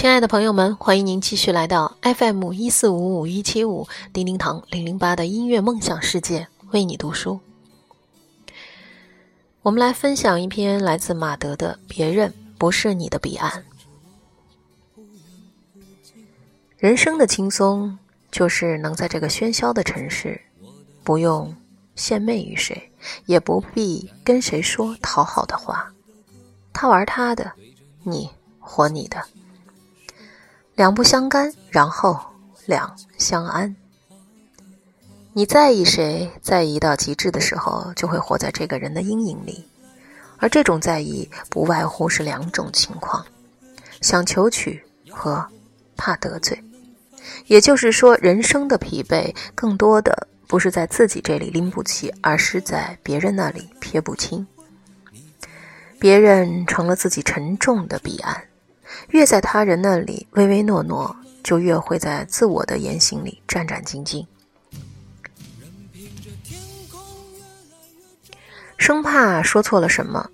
亲爱的朋友们，欢迎您继续来到 FM 一四五五一七五叮叮堂零零八的音乐梦想世界，为你读书。我们来分享一篇来自马德的《别人不是你的彼岸》。人生的轻松，就是能在这个喧嚣的城市，不用献媚于谁，也不必跟谁说讨好的话。他玩他的，你活你的。两不相干，然后两相安。你在意谁，在意到极致的时候，就会活在这个人的阴影里。而这种在意，不外乎是两种情况：想求取和怕得罪。也就是说，人生的疲惫，更多的不是在自己这里拎不起，而是在别人那里撇不清。别人成了自己沉重的彼岸。越在他人那里唯唯诺诺，就越会在自我的言行里战战兢兢，生怕说错了什么，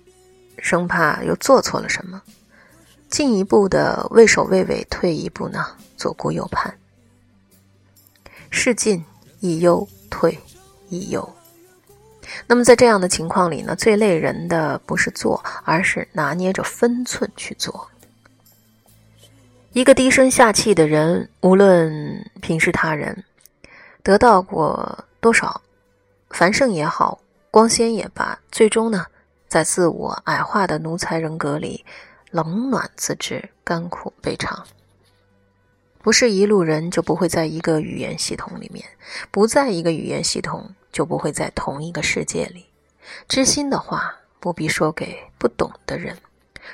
生怕又做错了什么，进一步的畏首畏尾，退一步呢，左顾右盼，是进亦忧，退亦忧。那么在这样的情况里呢，最累人的不是做，而是拿捏着分寸去做。一个低声下气的人，无论平视他人，得到过多少繁盛也好，光鲜也罢，最终呢，在自我矮化的奴才人格里，冷暖自知，甘苦悲尝。不是一路人，就不会在一个语言系统里面；不在一个语言系统，就不会在同一个世界里。知心的话，不必说给不懂的人，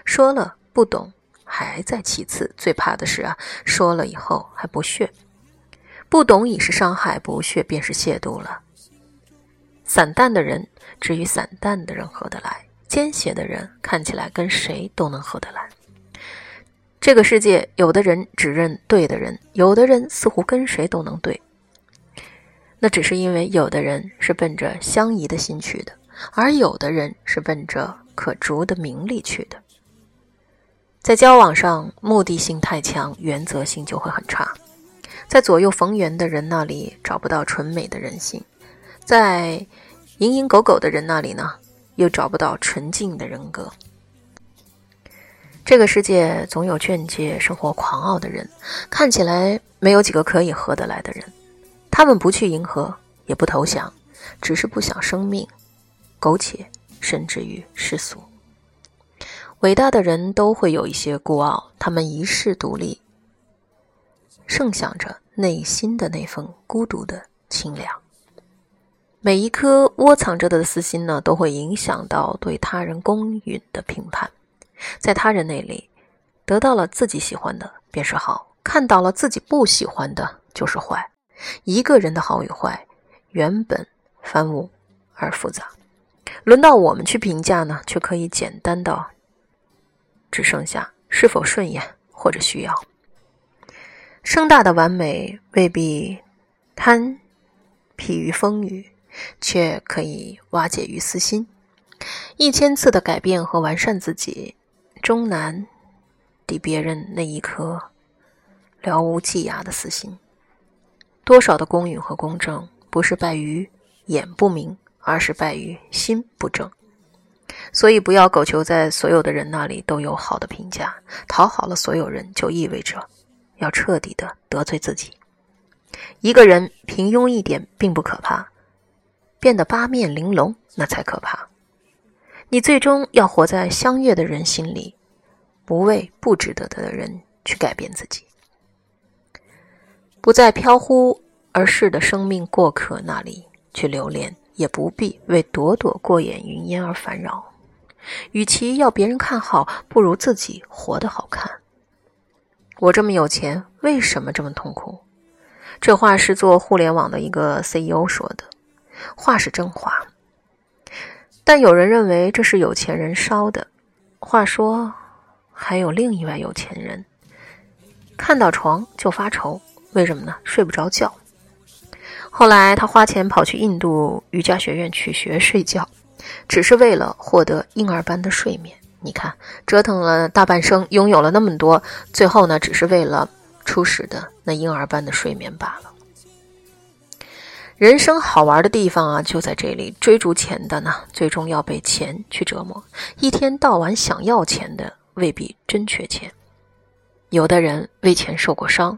说了不懂。还在其次，最怕的是啊，说了以后还不屑，不懂已是伤害，不屑便是亵渎了。散淡的人只与散淡的人合得来，奸邪的人看起来跟谁都能合得来。这个世界，有的人只认对的人，有的人似乎跟谁都能对。那只是因为有的人是奔着相宜的心去的，而有的人是奔着可逐的名利去的。在交往上，目的性太强，原则性就会很差。在左右逢源的人那里找不到纯美的人性，在蝇营狗苟的人那里呢，又找不到纯净的人格。这个世界总有劝诫生活狂傲的人，看起来没有几个可以合得来的人。他们不去迎合，也不投降，只是不想生命苟且，甚至于世俗。伟大的人都会有一些孤傲，他们一世独立，盛想着内心的那份孤独的清凉。每一颗窝藏着的私心呢，都会影响到对他人公允的评判。在他人那里，得到了自己喜欢的便是好，看到了自己不喜欢的就是坏。一个人的好与坏，原本繁芜而复杂，轮到我们去评价呢，却可以简单到。只剩下是否顺眼或者需要。盛大的完美未必贪疲于风雨，却可以瓦解于私心。一千次的改变和完善自己，终难抵别人那一颗了无际涯的私心。多少的公允和公正，不是败于眼不明，而是败于心不正。所以，不要苟求在所有的人那里都有好的评价，讨好了所有人，就意味着要彻底的得罪自己。一个人平庸一点并不可怕，变得八面玲珑那才可怕。你最终要活在相悦的人心里，不为不值得的人去改变自己，不在飘忽而逝的生命过客那里去留恋。也不必为朵朵过眼云烟而烦扰。与其要别人看好，不如自己活得好看。我这么有钱，为什么这么痛苦？这话是做互联网的一个 CEO 说的，话是真话。但有人认为这是有钱人烧的。话说，还有另一位有钱人，看到床就发愁，为什么呢？睡不着觉。后来，他花钱跑去印度瑜伽学院去学睡觉，只是为了获得婴儿般的睡眠。你看，折腾了大半生，拥有了那么多，最后呢，只是为了初始的那婴儿般的睡眠罢了。人生好玩的地方啊，就在这里。追逐钱的呢，最终要被钱去折磨；一天到晚想要钱的，未必真缺钱。有的人为钱受过伤，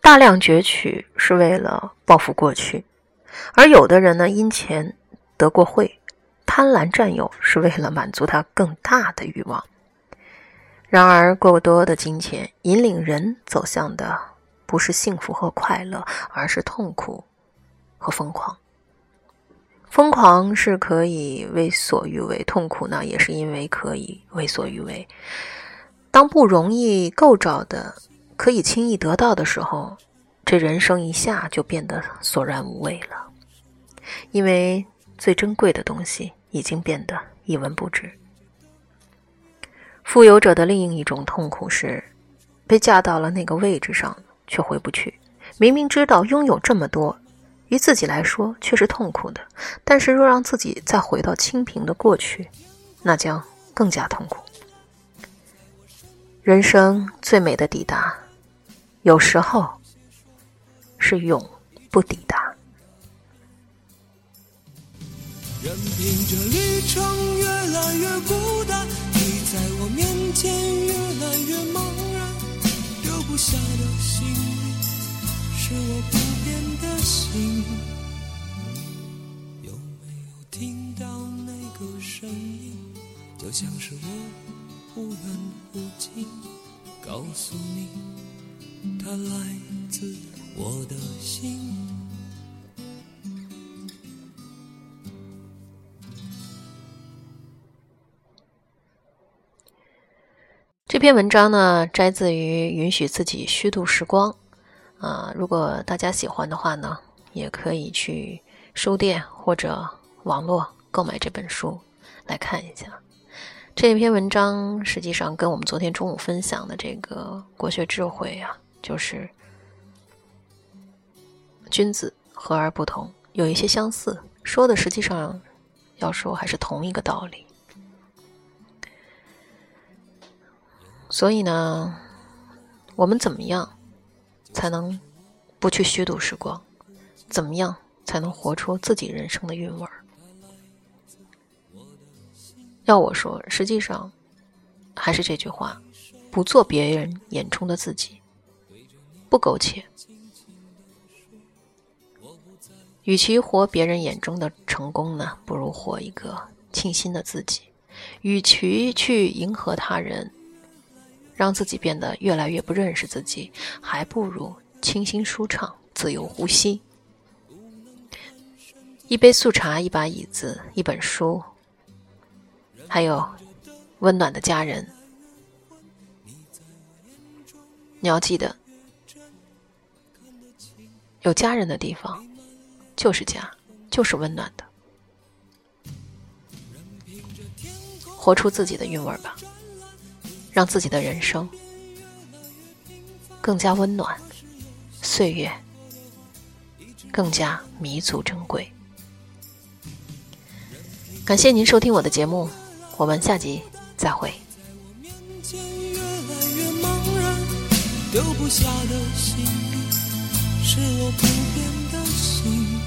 大量攫取是为了报复过去；而有的人呢，因钱得过会。贪婪占有是为了满足他更大的欲望。然而，过多的金钱引领人走向的不是幸福和快乐，而是痛苦和疯狂。疯狂是可以为所欲为，痛苦呢，也是因为可以为所欲为。当不容易够着的可以轻易得到的时候，这人生一下就变得索然无味了，因为最珍贵的东西。已经变得一文不值。富有者的另一种痛苦是，被架到了那个位置上，却回不去。明明知道拥有这么多，于自己来说却是痛苦的。但是若让自己再回到清贫的过去，那将更加痛苦。人生最美的抵达，有时候是永不抵达。任凭这旅程越来越孤单，你在我面前越来越茫然。丢不下的行李，是我不变的心。有没有听到那个声音？就像是我忽远忽近，告诉你，它来自我的心。这篇文章呢，摘自于《允许自己虚度时光》啊。如果大家喜欢的话呢，也可以去书店或者网络购买这本书来看一下。这篇文章实际上跟我们昨天中午分享的这个国学智慧啊，就是君子和而不同，有一些相似，说的实际上要说还是同一个道理。所以呢，我们怎么样才能不去虚度时光？怎么样才能活出自己人生的韵味儿？要我说，实际上还是这句话：不做别人眼中的自己，不苟且。与其活别人眼中的成功呢，不如活一个清新的自己。与其去迎合他人。让自己变得越来越不认识自己，还不如清新舒畅、自由呼吸。一杯素茶，一把椅子，一本书，还有温暖的家人。你要记得，有家人的地方就是家，就是温暖的。活出自己的韵味吧。让自己的人生更加温暖，岁月更加弥足珍贵。感谢您收听我的节目，我们下集再会。丢不下的，是我不变的心。